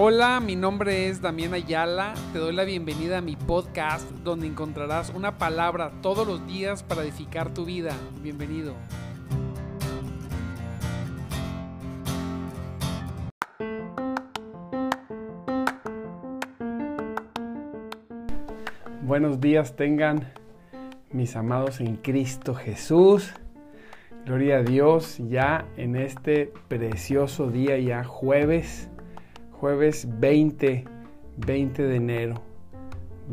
Hola, mi nombre es Damián Ayala. Te doy la bienvenida a mi podcast donde encontrarás una palabra todos los días para edificar tu vida. Bienvenido. Buenos días tengan mis amados en Cristo Jesús. Gloria a Dios ya en este precioso día, ya jueves jueves 20, 20 de enero.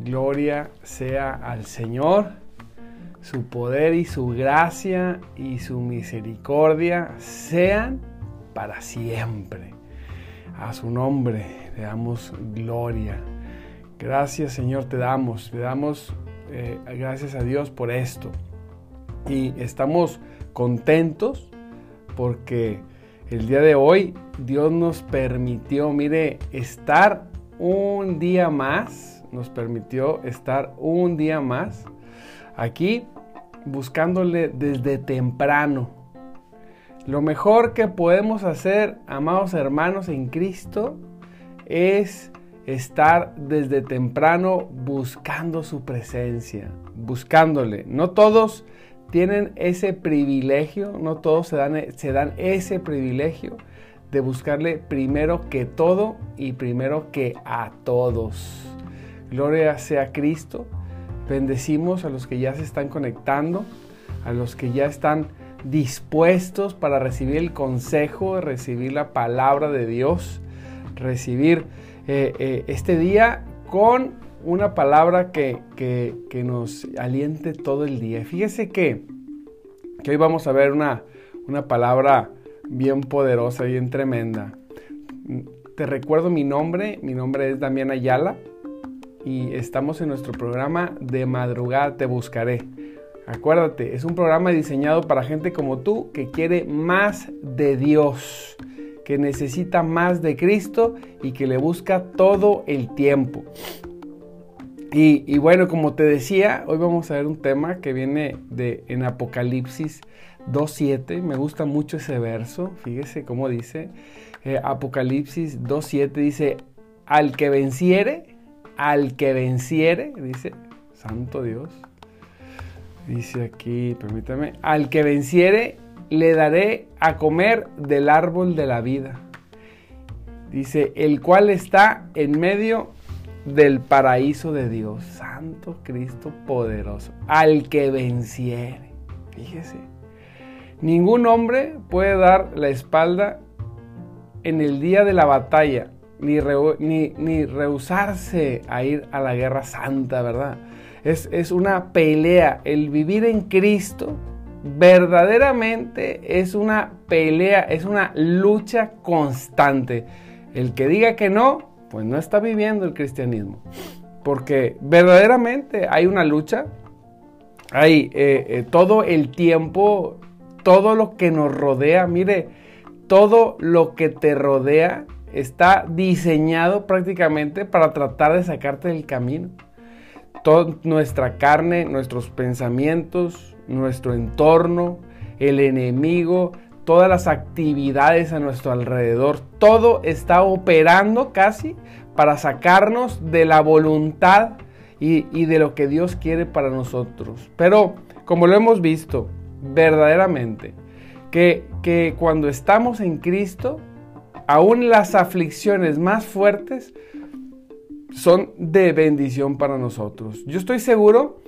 Gloria sea al Señor, su poder y su gracia y su misericordia sean para siempre. A su nombre le damos gloria. Gracias Señor te damos, le damos eh, gracias a Dios por esto. Y estamos contentos porque el día de hoy Dios nos permitió, mire, estar un día más, nos permitió estar un día más aquí buscándole desde temprano. Lo mejor que podemos hacer, amados hermanos en Cristo, es estar desde temprano buscando su presencia, buscándole. No todos tienen ese privilegio, no todos se dan, se dan ese privilegio de buscarle primero que todo y primero que a todos. Gloria sea Cristo. Bendecimos a los que ya se están conectando, a los que ya están dispuestos para recibir el consejo, recibir la palabra de Dios, recibir eh, eh, este día con una palabra que, nos aliente todo el día. Fíjese que, que hoy vamos a ver una, una palabra bien poderosa, bien tremenda. Te recuerdo mi nombre, mi nombre es Damián Ayala y estamos en nuestro programa de madrugada te buscaré. Acuérdate, es un programa diseñado para gente como tú que quiere más de Dios, que necesita más de Cristo y que le busca todo el tiempo. Y, bueno, como te decía, hoy vamos a ver un tema que viene de, en Apocalipsis 2.7. Me gusta mucho ese verso. Fíjese cómo dice. Eh, Apocalipsis 2.7 dice, al que venciere, al que venciere, dice, Santo Dios. Dice aquí, permítame, al que venciere, le daré a comer del árbol de la vida. Dice, el cual está en medio del paraíso de Dios, Santo Cristo poderoso, al que venciere. Fíjese, ningún hombre puede dar la espalda en el día de la batalla, ni, ni, rehusarse a ir a la guerra santa, ¿verdad? Es, es una pelea. El vivir en Cristo verdaderamente es una pelea, es una lucha constante. El que diga que no, pues no está viviendo el cristianismo. Porque verdaderamente hay una lucha, hay eh, eh, todo el tiempo, todo lo que nos rodea, mire, todo lo que te rodea está diseñado prácticamente para tratar de sacarte del camino. Toda nuestra carne, nuestros pensamientos, nuestro entorno, el enemigo, todas las actividades a nuestro alrededor, todo está operando casi para sacarnos de la voluntad y, de lo que Dios quiere para nosotros. Pero como lo hemos visto verdaderamente, que, que cuando estamos en Cristo, aún las aflicciones más fuertes son de bendición para nosotros. Yo estoy seguro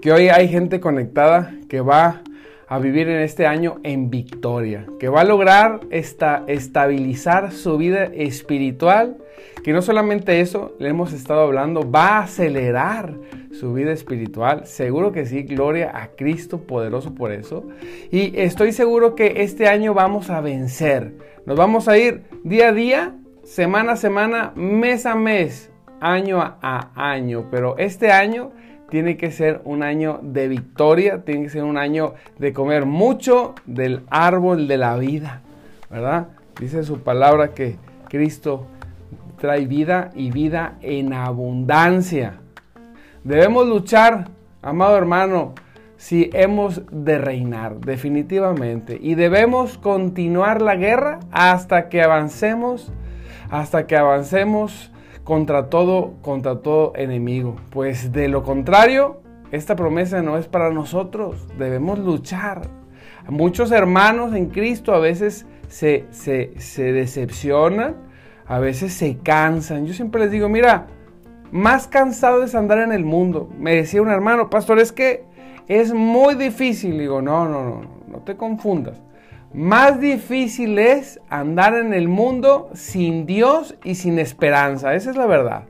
que hoy hay gente conectada que va a vivir en este año en victoria, que va a lograr esta, estabilizar su vida espiritual, que no solamente eso, le hemos estado hablando, va a acelerar su vida espiritual. Seguro que sí, gloria a Cristo poderoso por eso. Y estoy seguro que este año vamos a vencer. Nos vamos a ir día a día, semana a semana, mes a mes, año a año. Pero este año tiene que ser un año de victoria, tiene que ser un año de comer mucho del árbol de la vida, ¿verdad? Dice su palabra que Cristo trae vida y vida en abundancia. Debemos luchar, amado hermano, si hemos de reinar, definitivamente. Y debemos continuar la guerra hasta que avancemos hasta que avancemos contra todo, contra todo enemigo. Pues de lo contrario, esta promesa no es para nosotros, debemos luchar. Muchos hermanos en Cristo a veces se, se, decepcionan, a veces se cansan. Yo siempre les digo, mira, más cansado es andar en el mundo. Me decía un hermano, pastor, es que es muy difícil. Digo, no, no, no, no te confundas. Más difícil es andar en el mundo sin Dios y sin esperanza. Esa es la verdad.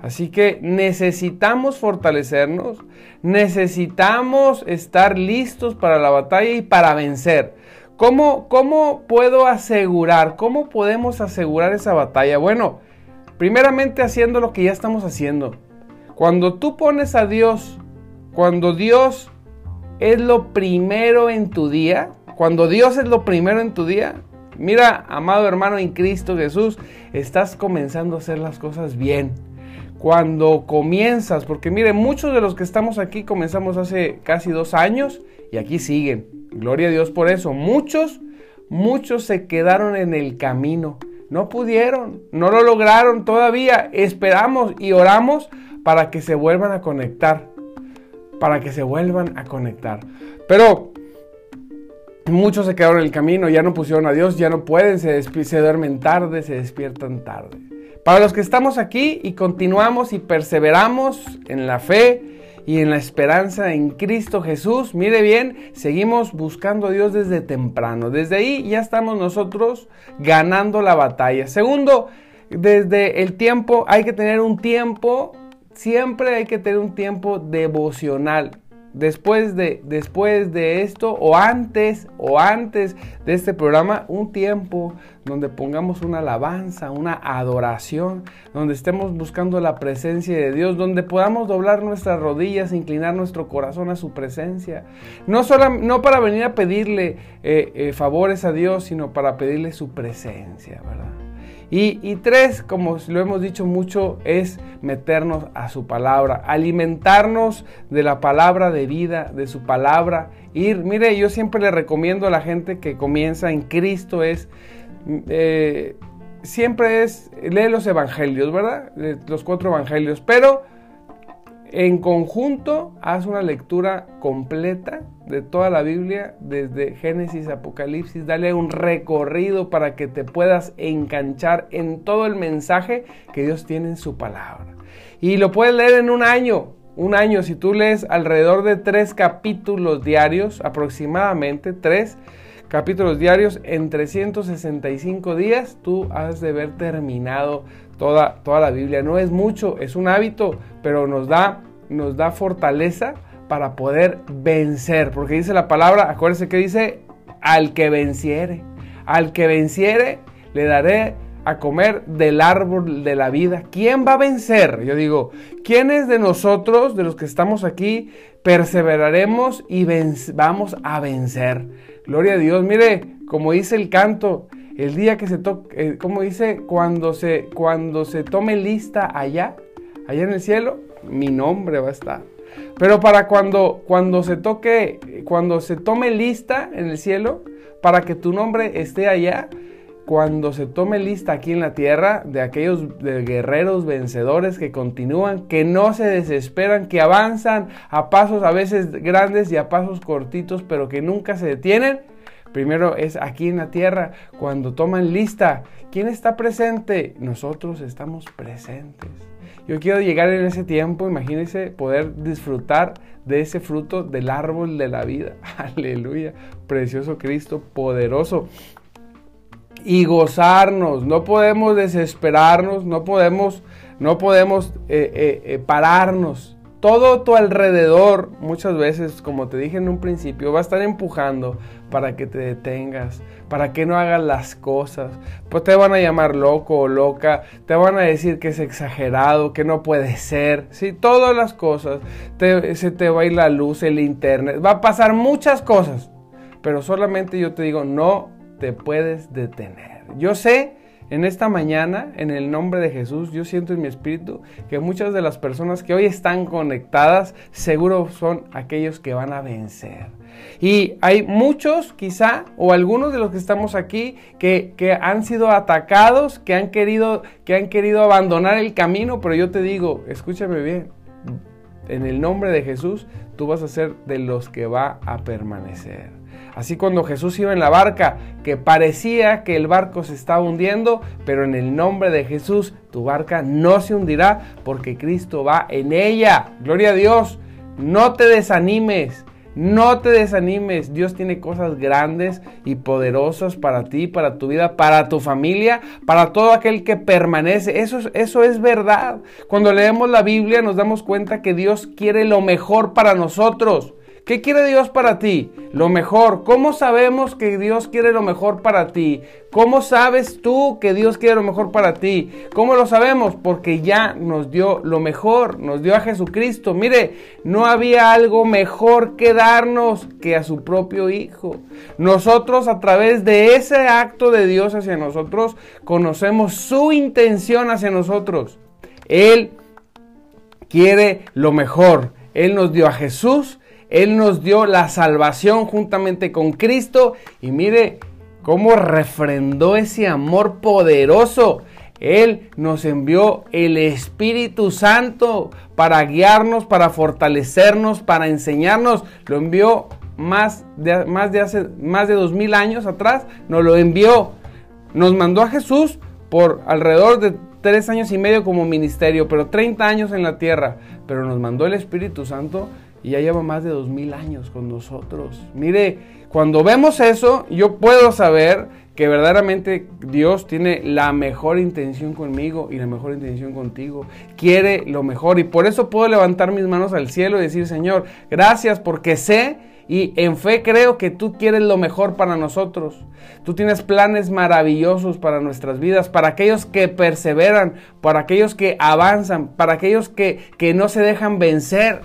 Así que necesitamos fortalecernos, necesitamos estar listos para la batalla y para vencer. ¿Cómo, ¿Cómo puedo asegurar, cómo podemos asegurar esa batalla? Bueno, primeramente haciendo lo que ya estamos haciendo. Cuando tú pones a Dios, cuando Dios es lo primero en tu día, cuando Dios es lo primero en tu día, mira, amado hermano en Cristo Jesús, estás comenzando a hacer las cosas bien. Cuando comienzas, porque mire, muchos de los que estamos aquí comenzamos hace casi dos años y aquí siguen. Gloria a Dios por eso. Muchos, muchos se quedaron en el camino. No pudieron, no lo lograron todavía. Esperamos y oramos para que se vuelvan a conectar. Para que se vuelvan a conectar. Pero Muchos se quedaron en el camino, ya no pusieron a Dios, ya no pueden, se, duermen tarde, se despiertan tarde. Para los que estamos aquí y continuamos y perseveramos en la fe y en la esperanza en Cristo Jesús, mire bien, seguimos buscando a Dios desde temprano. Desde ahí ya estamos nosotros ganando la batalla. Segundo, desde el tiempo hay que tener un tiempo, siempre hay que tener un tiempo devocional después de, después de esto o antes o antes de este programa un tiempo donde pongamos una alabanza, una adoración, donde estemos buscando la presencia de Dios, donde podamos doblar nuestras rodillas, inclinar nuestro corazón a su presencia. No, solo, no para venir a pedirle eh, eh, favores a Dios, sino para pedirle su presencia, ¿verdad? Y, tres, como lo hemos dicho mucho, es meternos a su palabra, alimentarnos de la palabra de vida, de su palabra. Ir, mire, yo siempre le recomiendo a la gente que comienza en Cristo es, eh, siempre es, lee los evangelios, ¿verdad? Los cuatro evangelios, pero en conjunto, haz una lectura completa de toda la Biblia, desde Génesis, Apocalipsis, dale un recorrido para que te puedas enganchar en todo el mensaje que Dios tiene en su palabra. Y lo puedes leer en un año, un año, si tú lees alrededor de tres capítulos diarios, aproximadamente tres capítulos diarios en 365 días, tú has de haber terminado toda, toda la Biblia. No es mucho, es un hábito, pero nos da, nos da fortaleza para poder vencer. Porque dice la palabra, acuérdense que dice, al que venciere. Al que venciere, le daré a comer del árbol de la vida. ¿Quién va a vencer? Yo digo, ¿quiénes de nosotros, de los que estamos aquí, perseveraremos y vamos a vencer? Gloria a Dios. Mire, como dice el canto, el día que se toque, eh, como dice, cuando se, cuando se tome lista allá, allá en el cielo, mi nombre va a estar. Pero para cuando, cuando se toque, cuando se tome lista en el cielo, para que tu nombre esté allá, cuando se tome lista aquí en la tierra de aquellos guerreros vencedores que continúan, que no se desesperan, que avanzan a pasos a veces grandes y a pasos cortitos, pero que nunca se detienen, Primero es aquí en la tierra, cuando toman lista. ¿Quién está presente? Nosotros estamos presentes. Yo quiero llegar en ese tiempo, imagínense, poder disfrutar de ese fruto del árbol de la vida. Aleluya. Precioso Cristo, poderoso. Y gozarnos. No podemos desesperarnos, no podemos, no podemos eh, eh, eh, pararnos todo tu alrededor, muchas veces, como te dije en un principio, va a estar empujando para que te detengas, para que no hagas las cosas. Pues te van a llamar loco o loca, te van a decir que es exagerado, que no puede ser. Sí, todas las cosas. se te va a ir la luz, el internet. Va a pasar muchas cosas. Pero solamente yo te digo, no te puedes detener. Yo sé en esta mañana, en el nombre de Jesús, yo siento en mi espíritu que muchas de las personas que hoy están conectadas seguro son aquellos que van a vencer. Y hay muchos, quizá, o algunos de los que estamos aquí, que, que, han sido atacados, que han, querido, que han querido abandonar el camino, pero yo te digo, escúchame bien, en el nombre de Jesús, tú vas a ser de los que va a permanecer. Así cuando Jesús iba en la barca, que parecía que el barco se estaba hundiendo, pero en el nombre de Jesús tu barca no se hundirá porque Cristo va en ella. Gloria a Dios. No te desanimes. No te desanimes, Dios tiene cosas grandes y poderosas para ti, para tu vida, para tu familia, para todo aquel que permanece. Eso, eso es verdad. Cuando leemos la Biblia nos damos cuenta que Dios quiere lo mejor para nosotros. ¿Qué quiere Dios para ti? Lo mejor. ¿Cómo sabemos que Dios quiere lo mejor para ti? ¿Cómo sabes tú que Dios quiere lo mejor para ti? ¿Cómo lo sabemos? Porque ya nos dio lo mejor, nos dio a Jesucristo. Mire, no había algo mejor que darnos que a su propio Hijo. Nosotros a través de ese acto de Dios hacia nosotros, conocemos su intención hacia nosotros. Él quiere lo mejor. Él nos dio a Jesús él nos dio la salvación juntamente con Cristo y mire cómo refrendó ese amor poderoso. Él nos envió el Espíritu Santo para guiarnos, para fortalecernos, para enseñarnos. Lo envió más de, más de hace más de dos mil años atrás. Nos lo envió. Nos mandó a Jesús por alrededor de tres años y medio como ministerio, pero 30 años en la tierra. Pero nos mandó el Espíritu Santo y ya lleva más de dos mil años con nosotros. Mire, cuando vemos eso, yo puedo saber que verdaderamente Dios tiene la mejor intención conmigo y la mejor intención contigo. Quiere lo mejor y por eso puedo levantar mis manos al cielo y decir, Señor, gracias porque sé y en fe creo que tú quieres lo mejor para nosotros. Tú tienes planes maravillosos para nuestras vidas, para aquellos que perseveran, para aquellos que avanzan, para aquellos que, que no se dejan vencer.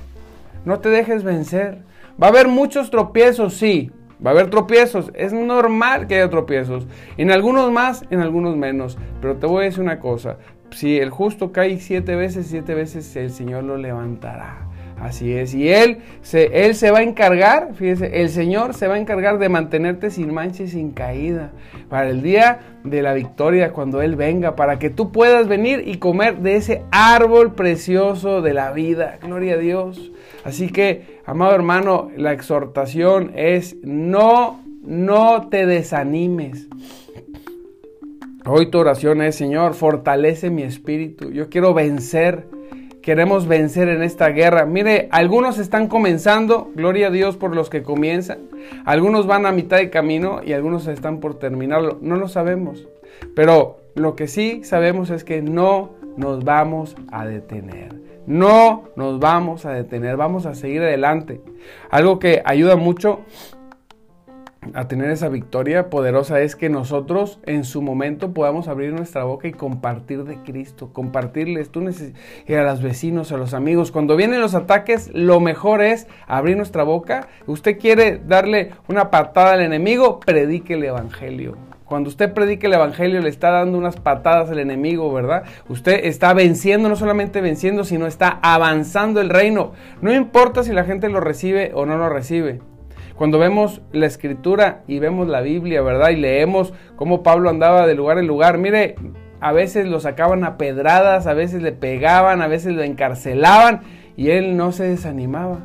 No te dejes vencer. Va a haber muchos tropiezos, sí. Va a haber tropiezos. Es normal que haya tropiezos. En algunos más, en algunos menos. Pero te voy a decir una cosa. Si el justo cae siete veces, siete veces el Señor lo levantará. Así es. Y Él se, él se va a encargar, fíjese, el Señor se va a encargar de mantenerte sin mancha y sin caída. Para el día de la victoria, cuando Él venga, para que tú puedas venir y comer de ese árbol precioso de la vida. Gloria a Dios. Así que, amado hermano, la exhortación es no, no te desanimes. Hoy tu oración es, Señor, fortalece mi espíritu. Yo quiero vencer queremos vencer en esta guerra. Mire, algunos están comenzando, gloria a Dios por los que comienzan. Algunos van a mitad de camino y algunos están por terminarlo. No lo sabemos. Pero lo que sí sabemos es que no nos vamos a detener. No nos vamos a detener, vamos a seguir adelante. Algo que ayuda mucho a tener esa victoria poderosa es que nosotros en su momento podamos abrir nuestra boca y compartir de Cristo, compartirles tú a los vecinos, a los amigos. Cuando vienen los ataques, lo mejor es abrir nuestra boca. Usted quiere darle una patada al enemigo, predique el evangelio. Cuando usted predique el Evangelio le está dando unas patadas al enemigo, ¿verdad? Usted está venciendo, no solamente venciendo, sino está avanzando el reino. No importa si la gente lo recibe o no lo recibe. Cuando vemos la escritura y vemos la Biblia, ¿verdad? Y leemos cómo Pablo andaba de lugar en lugar, mire, a veces lo sacaban a pedradas, a veces le pegaban, a veces lo encarcelaban y él no se desanimaba.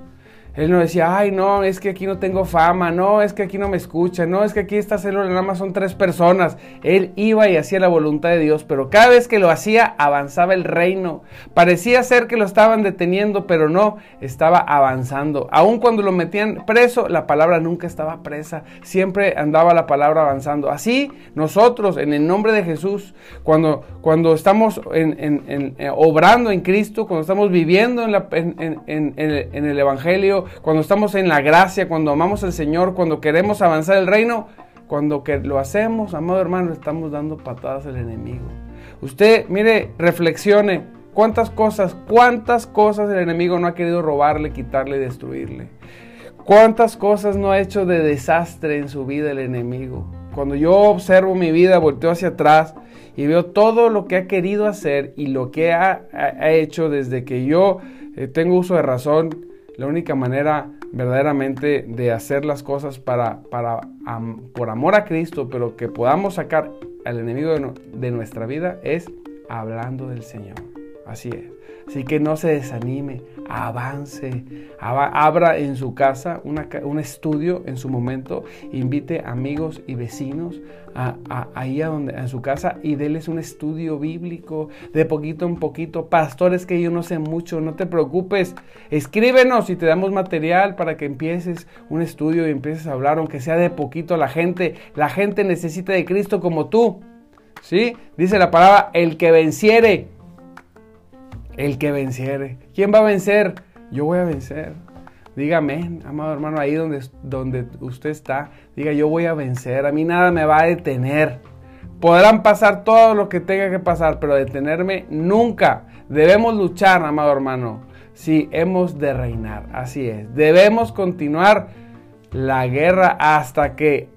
Él no decía, ay, no, es que aquí no tengo fama, no, es que aquí no me escuchan, no, es que aquí esta célula nada más son tres personas. Él iba y hacía la voluntad de Dios, pero cada vez que lo hacía avanzaba el reino. Parecía ser que lo estaban deteniendo, pero no, estaba avanzando. Aun cuando lo metían preso, la palabra nunca estaba presa, siempre andaba la palabra avanzando. Así nosotros, en el nombre de Jesús, cuando, cuando estamos en, eh, obrando en Cristo, cuando estamos viviendo en, en el Evangelio, cuando estamos en la gracia, cuando amamos al Señor, cuando queremos avanzar el reino, cuando que lo hacemos, amado hermano, estamos dando patadas al enemigo. Usted, mire, reflexione, cuántas cosas, cuántas cosas el enemigo no ha querido robarle, quitarle, destruirle. Cuántas cosas no ha hecho de desastre en su vida el enemigo. Cuando yo observo mi vida, volteo hacia atrás y veo todo lo que ha querido hacer y lo que ha, hecho desde que yo eh, tengo uso de razón, la única manera verdaderamente de hacer las cosas para, para por amor a Cristo, pero que podamos sacar al enemigo de nuestra vida es hablando del Señor. Así es. Así que no se desanime, avance, abra en su casa un estudio en su momento, invite amigos y vecinos a, ahí a, donde, a su casa y déles un estudio bíblico de poquito en poquito. Pastores que yo no sé mucho, no te preocupes, escríbenos y te damos material para que empieces un estudio y empieces a hablar, aunque sea de poquito. La gente, la gente necesita de Cristo como tú. ¿Sí? Dice la palabra, el que venciere el que venciere. ¿Quién va a vencer? Yo voy a vencer. Dígame, amado hermano, ahí donde, donde usted está, diga, yo voy a vencer, a mí nada me va a detener. Podrán pasar todo lo que tenga que pasar, pero detenerme nunca. Debemos luchar, amado hermano. Sí, hemos de reinar, así es. Debemos continuar la guerra hasta que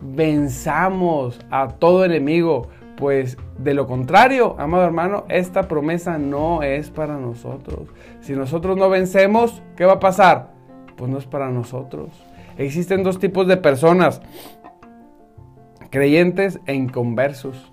venzamos a todo enemigo. Pues de lo contrario, amado hermano, esta promesa no es para nosotros. Si nosotros no vencemos, ¿qué va a pasar? Pues no es para nosotros. Existen dos tipos de personas, creyentes e inconversos.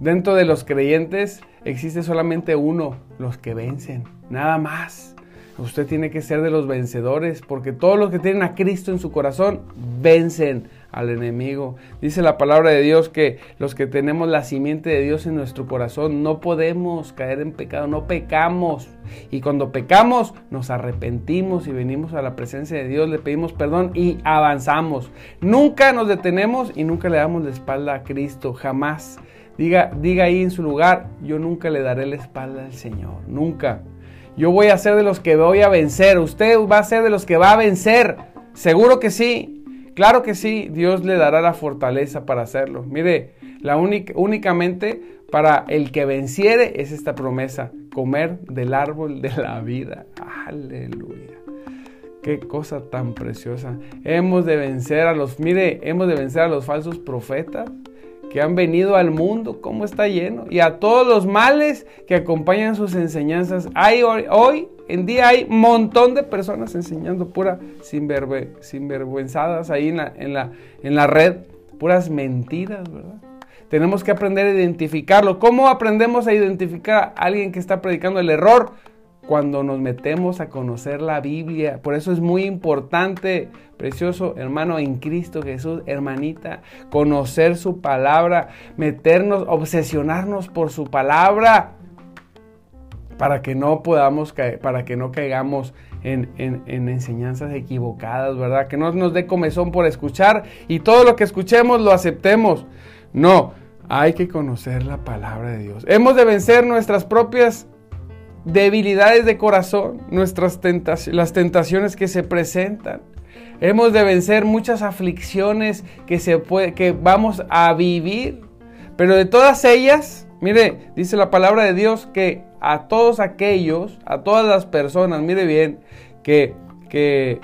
Dentro de los creyentes existe solamente uno, los que vencen, nada más. Usted tiene que ser de los vencedores, porque todos los que tienen a Cristo en su corazón vencen al enemigo. Dice la palabra de Dios que los que tenemos la simiente de Dios en nuestro corazón no podemos caer en pecado, no pecamos. Y cuando pecamos nos arrepentimos y venimos a la presencia de Dios, le pedimos perdón y avanzamos. Nunca nos detenemos y nunca le damos la espalda a Cristo, jamás. Diga, diga ahí en su lugar, yo nunca le daré la espalda al Señor, nunca. Yo voy a ser de los que voy a vencer, usted va a ser de los que va a vencer, seguro que sí, Claro que sí, Dios le dará la fortaleza para hacerlo. Mire, la única, únicamente para el que venciere es esta promesa, comer del árbol de la vida. Aleluya. Qué cosa tan preciosa. Hemos de vencer a los, mire, hemos de vencer a los falsos profetas que han venido al mundo, cómo está lleno, y a todos los males que acompañan sus enseñanzas. Hay hoy, hoy en día hay un montón de personas enseñando pura sinvergüenzadas ahí en la, en, la, en la red, puras mentiras, ¿verdad? Tenemos que aprender a identificarlo. ¿Cómo aprendemos a identificar a alguien que está predicando el error? Cuando nos metemos a conocer la Biblia. Por eso es muy importante, precioso hermano en Cristo Jesús, hermanita, conocer su palabra, meternos, obsesionarnos por su palabra para que no podamos para que no caigamos en, enseñanzas equivocadas, ¿verdad? Que no nos dé comezón por escuchar y todo lo que escuchemos lo aceptemos. No, hay que conocer la palabra de Dios. Hemos de vencer nuestras propias debilidades de corazón, nuestras tentaciones, las tentaciones que se presentan. Hemos de vencer muchas aflicciones que, se puede, que vamos a vivir. Pero de todas ellas, mire, dice la palabra de Dios que a todos aquellos, a todas las personas, mire bien, que, que,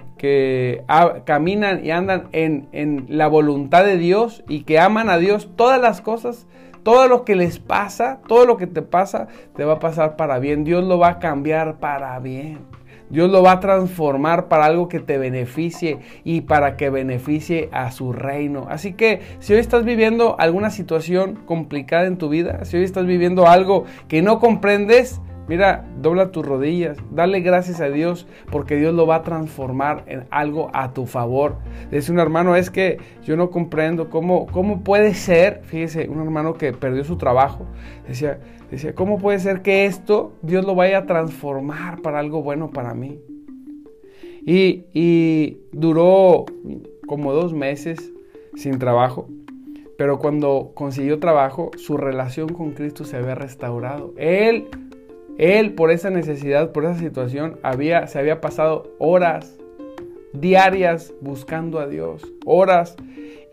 caminan y andan en, en la voluntad de Dios y que aman a Dios, todas las cosas, todo lo que les pasa, todo lo que te pasa, te va a pasar para bien. Dios lo va a cambiar para bien. Dios lo va a transformar para algo que te beneficie y para que beneficie a su reino. Así que si hoy estás viviendo alguna situación complicada en tu vida, si hoy estás viviendo algo que no comprendes, Mira, dobla tus rodillas, dale gracias a Dios porque Dios lo va a transformar en algo a tu favor. Dice un hermano, es que yo no comprendo cómo, cómo puede ser, fíjese, un hermano que perdió su trabajo, decía, decía, ¿cómo puede ser que esto Dios lo vaya a transformar para algo bueno para mí? Y, y duró como dos meses sin trabajo. Pero cuando consiguió trabajo, su relación con Cristo se había restaurado. Él él, por esa necesidad, por esa situación, había, se había pasado horas diarias buscando a Dios, horas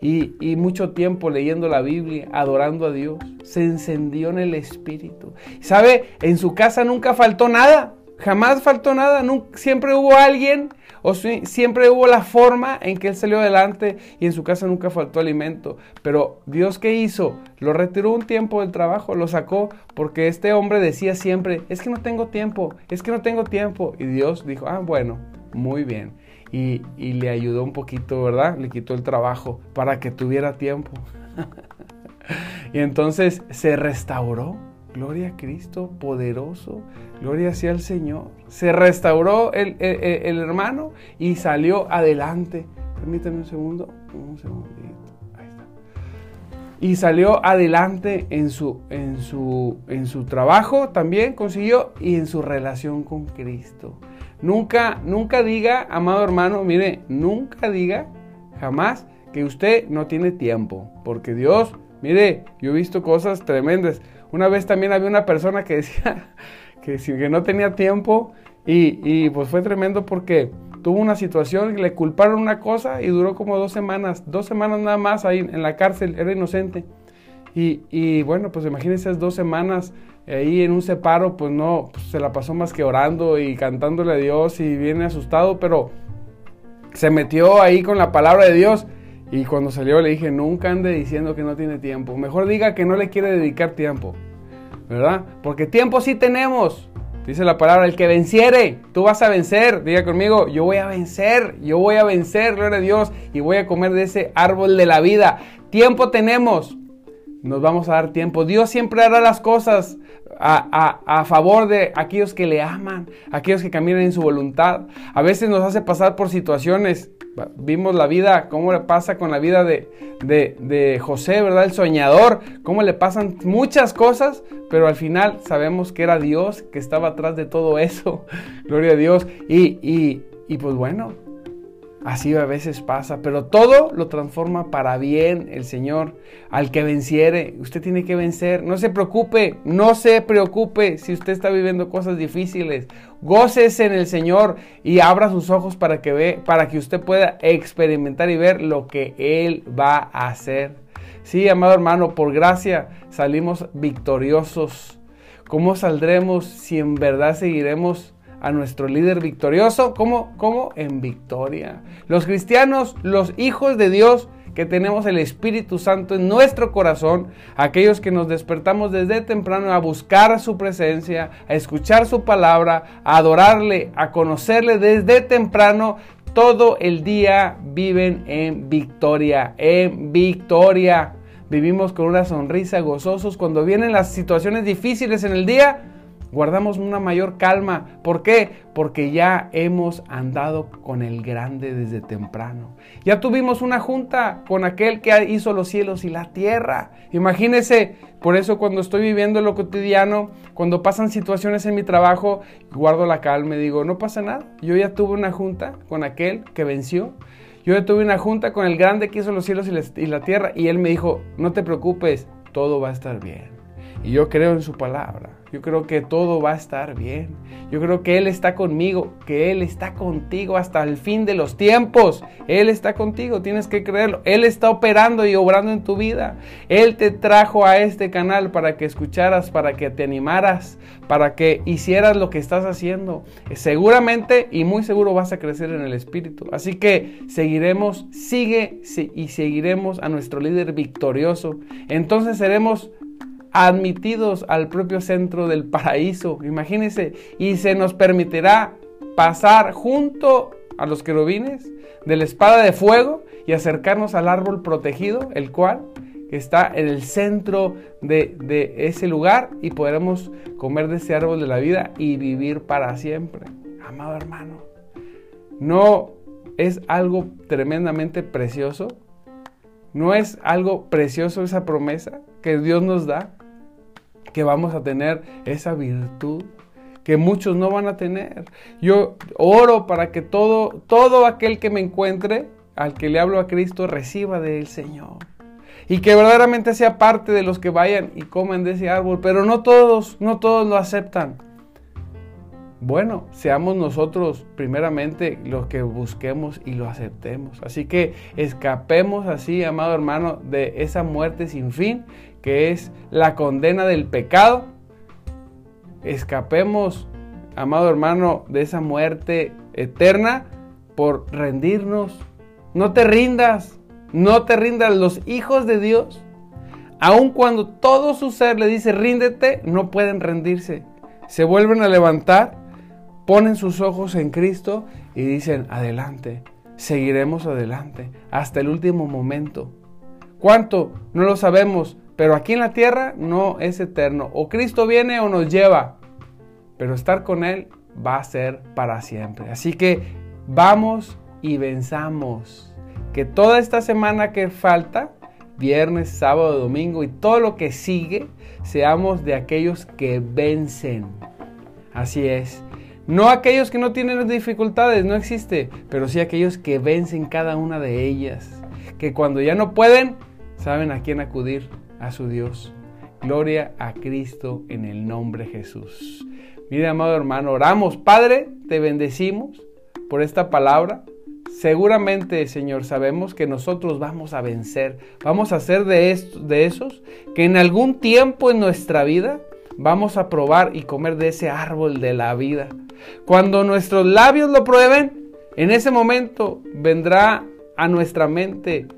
y, y, mucho tiempo leyendo la Biblia, adorando a Dios. Se encendió en el Espíritu. ¿Sabe? En su casa nunca faltó nada. Jamás faltó nada. Siempre hubo alguien o siempre hubo la forma en que él salió adelante y en su casa nunca faltó alimento. Pero Dios qué hizo? Lo retiró un tiempo del trabajo, lo sacó porque este hombre decía siempre, es que no tengo tiempo, es que no tengo tiempo. Y Dios dijo, ah, bueno, muy bien. y, y le ayudó un poquito, ¿verdad? Le quitó el trabajo para que tuviera tiempo. y entonces se restauró. Gloria a Cristo, poderoso. Gloria sea al Señor. Se restauró el, hermano y salió adelante. Permítanme un segundo. Un segundito. Ahí está. Y salió adelante en su, en, su, en su trabajo también consiguió y en su relación con Cristo. Nunca, nunca diga, amado hermano, mire, nunca diga jamás que usted no tiene tiempo. Porque Dios, mire, yo he visto cosas tremendas. Una vez también había una persona que decía que, que no tenía tiempo y, pues fue tremendo porque tuvo una situación, le culparon una cosa y duró como dos semanas, dos semanas nada más ahí en la cárcel, era inocente. Y, bueno, pues imagínense dos semanas ahí en un separo, pues no, pues se la pasó más que orando y cantándole a Dios y viene asustado, pero se metió ahí con la palabra de Dios y cuando salió le dije, nunca ande diciendo que no tiene tiempo. Mejor diga que no le quiere dedicar tiempo. ¿Verdad? Porque tiempo sí tenemos. Dice la palabra, el que venciere, tú vas a vencer. Diga conmigo, yo voy a vencer, yo voy a vencer, gloria a Dios, y voy a comer de ese árbol de la vida. Tiempo tenemos. Nos vamos a dar tiempo. Dios siempre hará las cosas a, a, favor de aquellos que le aman, aquellos que caminan en su voluntad. A veces nos hace pasar por situaciones Vimos la vida, cómo le pasa con la vida de, de, José, ¿verdad? El soñador, cómo le pasan muchas cosas, pero al final sabemos que era Dios que estaba atrás de todo eso. Gloria a Dios. Y, y, y pues bueno, Así a veces pasa, pero todo lo transforma para bien el Señor. Al que venciere, usted tiene que vencer. No se preocupe, no se preocupe si usted está viviendo cosas difíciles. Gócese en el Señor y abra sus ojos para que ve, para que usted pueda experimentar y ver lo que Él va a hacer. Sí, amado hermano, por gracia salimos victoriosos. ¿Cómo saldremos si en verdad seguiremos a nuestro líder victorioso. ¿Cómo? ¿Cómo? En victoria. Los cristianos, los hijos de Dios, que tenemos el Espíritu Santo en nuestro corazón, aquellos que nos despertamos desde temprano a buscar su presencia, a escuchar su palabra, a adorarle, a conocerle desde temprano, todo el día viven en victoria, en victoria. Vivimos con una sonrisa gozosos cuando vienen las situaciones difíciles en el día guardamos una mayor calma. ¿Por qué? Porque ya hemos andado con el grande desde temprano. Ya tuvimos una junta con aquel que hizo los cielos y la tierra. Imagínese, por eso cuando estoy viviendo lo cotidiano, cuando pasan situaciones en mi trabajo, guardo la calma y digo, no pasa nada. Yo ya tuve una junta con aquel que venció. Yo ya tuve una junta con el grande que hizo los cielos y la tierra y él me dijo, no te preocupes, todo va a estar bien. Y yo creo en su palabra. Yo creo que todo va a estar bien. Yo creo que Él está conmigo, que Él está contigo hasta el fin de los tiempos. Él está contigo, tienes que creerlo. Él está operando y obrando en tu vida. Él te trajo a este canal para que escucharas, para que te animaras, para que hicieras lo que estás haciendo. Seguramente y muy seguro vas a crecer en el Espíritu. Así que seguiremos, sigue y seguiremos a nuestro líder victorioso. Entonces seremos admitidos al propio centro del paraíso, imagínense, y se nos permitirá pasar junto a los querubines de la espada de fuego y acercarnos al árbol protegido, el cual está en el centro de, de, ese lugar y podremos comer de ese árbol de la vida y vivir para siempre. Amado hermano, ¿no es algo tremendamente precioso? ¿No es algo precioso esa promesa que Dios nos da? Que vamos a tener esa virtud que muchos no van a tener. Yo oro para que todo, todo aquel que me encuentre, al que le hablo a Cristo, reciba del Señor. Y que verdaderamente sea parte de los que vayan y comen de ese árbol. Pero no todos, no todos lo aceptan. Bueno, seamos nosotros primeramente los que busquemos y lo aceptemos. Así que escapemos así, amado hermano, de esa muerte sin fin que es la condena del pecado. Escapemos, amado hermano, de esa muerte eterna por rendirnos. No te rindas, no te rindas. Los hijos de Dios, aun cuando todo su ser le dice ríndete, no pueden rendirse. Se vuelven a levantar, ponen sus ojos en Cristo y dicen, adelante, seguiremos adelante hasta el último momento. ¿Cuánto? No lo sabemos, pero aquí en la tierra no es eterno. O Cristo viene o nos lleva, pero estar con Él va a ser para siempre. Así que vamos y venzamos. Que toda esta semana que falta, viernes, sábado, domingo y todo lo que sigue, seamos de aquellos que vencen. Así es. No aquellos que no tienen dificultades, no existe, pero sí aquellos que vencen cada una de ellas. Que cuando ya no pueden, saben a quién acudir, a su Dios. Gloria a Cristo en el nombre de Jesús. Mire, amado hermano, oramos. Padre, te bendecimos por esta palabra. Seguramente, Señor, sabemos que nosotros vamos a vencer. Vamos a ser de, estos, de esos que en algún tiempo en nuestra vida vamos a probar y comer de ese árbol de la vida. Cuando nuestros labios lo prueben, en ese momento vendrá a nuestra mente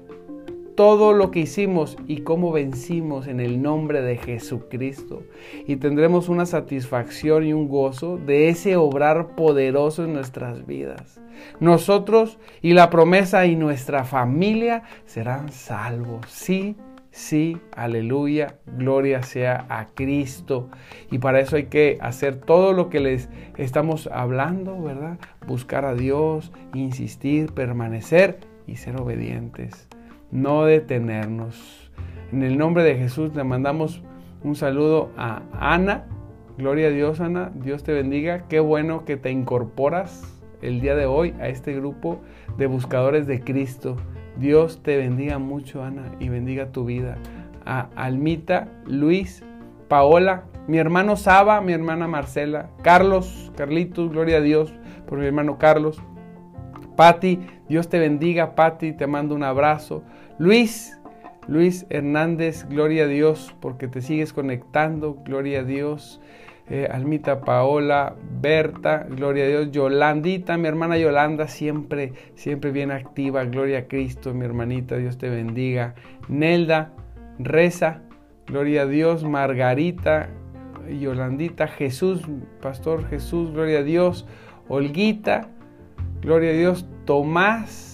todo lo que hicimos y cómo vencimos en el nombre de Jesucristo. Y tendremos una satisfacción y un gozo de ese obrar poderoso en nuestras vidas. Nosotros y la promesa y nuestra familia serán salvos. Sí, sí, aleluya, gloria sea a Cristo. Y para eso hay que hacer todo lo que les estamos hablando, ¿verdad? Buscar a Dios, insistir, permanecer y ser obedientes no detenernos. En el nombre de Jesús le mandamos un saludo a Ana. Gloria a Dios, Ana. Dios te bendiga. Qué bueno que te incorporas el día de hoy a este grupo de buscadores de Cristo. Dios te bendiga mucho, Ana, y bendiga tu vida. A Almita, Luis, Paola, mi hermano Saba, mi hermana Marcela, Carlos, Carlitos, gloria a Dios por mi hermano Carlos. Patti, Dios te bendiga, Patti, te mando un abrazo. Luis, Luis Hernández, gloria a Dios porque te sigues conectando, gloria a Dios. Eh, Almita Paola, Berta, gloria a Dios, Yolandita, mi hermana Yolanda, siempre, siempre bien activa, gloria a Cristo, mi hermanita, Dios te bendiga. Nelda, Reza, gloria a Dios, Margarita, Yolandita, Jesús, Pastor Jesús, gloria a Dios, Olguita, gloria a Dios, Tomás,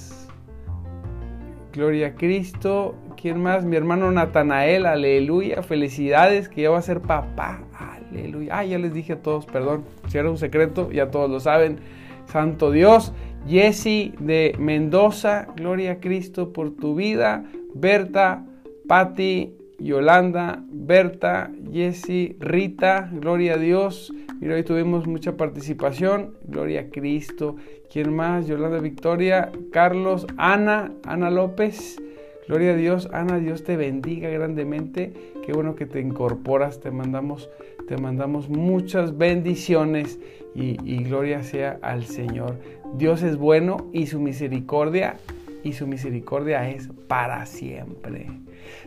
Gloria a Cristo. ¿Quién más? Mi hermano Natanael, aleluya. Felicidades, que ya va a ser papá. Aleluya. Ah, ya les dije a todos, perdón. Si era un secreto, ya todos lo saben. Santo Dios. Jesse de Mendoza, gloria a Cristo por tu vida. Berta, Patti, Yolanda, Berta, Jesse, Rita, gloria a Dios. Mira, hoy tuvimos mucha participación, gloria a Cristo. ¿Quién más? Yolanda Victoria, Carlos, Ana, Ana López. Gloria a Dios, Ana, Dios te bendiga grandemente. Qué bueno que te incorporas, te mandamos, te mandamos muchas bendiciones y, y gloria sea al Señor. Dios es bueno y su misericordia y su misericordia es para siempre.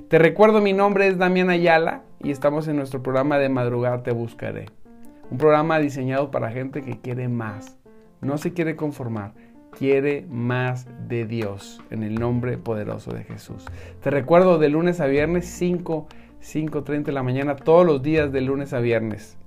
Te recuerdo, mi nombre es Damián Ayala y estamos en nuestro programa de Madrugada Te Buscaré. Un programa diseñado para gente que quiere más, no se quiere conformar, quiere más de Dios en el nombre poderoso de Jesús. Te recuerdo de lunes a viernes 5, 5.30 de la mañana, todos los días de lunes a viernes.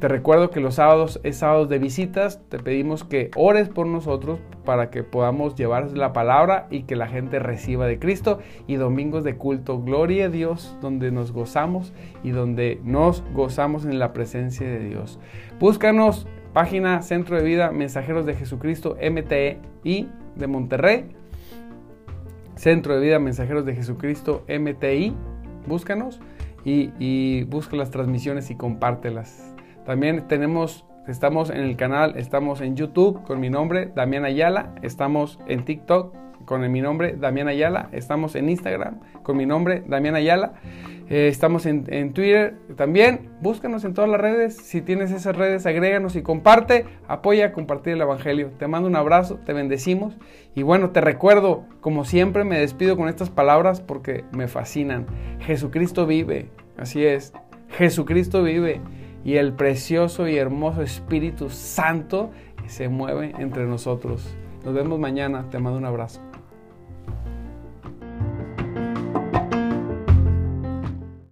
Te recuerdo que los sábados es sábados de visitas. Te pedimos que ores por nosotros para que podamos llevar la palabra y que la gente reciba de Cristo. Y domingos de culto, gloria a Dios, donde nos gozamos y donde nos gozamos en la presencia de Dios. Búscanos, página Centro de Vida Mensajeros de Jesucristo, MTI de Monterrey. Centro de Vida Mensajeros de Jesucristo, MTI. Búscanos y, y busca las transmisiones y compártelas. También tenemos, estamos en el canal, estamos en YouTube con mi nombre, Damián Ayala, estamos en TikTok con mi nombre, Damián Ayala, estamos en Instagram con mi nombre, Damián Ayala. Eh, estamos en, Twitter también. Búscanos en todas las redes. Si tienes esas redes, agréganos y comparte. Apoya a compartir el Evangelio. Te mando un abrazo, te bendecimos. Y bueno, te recuerdo, como siempre, me despido con estas palabras porque me fascinan. Jesucristo vive. Así es. Jesucristo vive y el precioso y hermoso Espíritu Santo se mueve entre nosotros. Nos vemos mañana. Te mando un abrazo.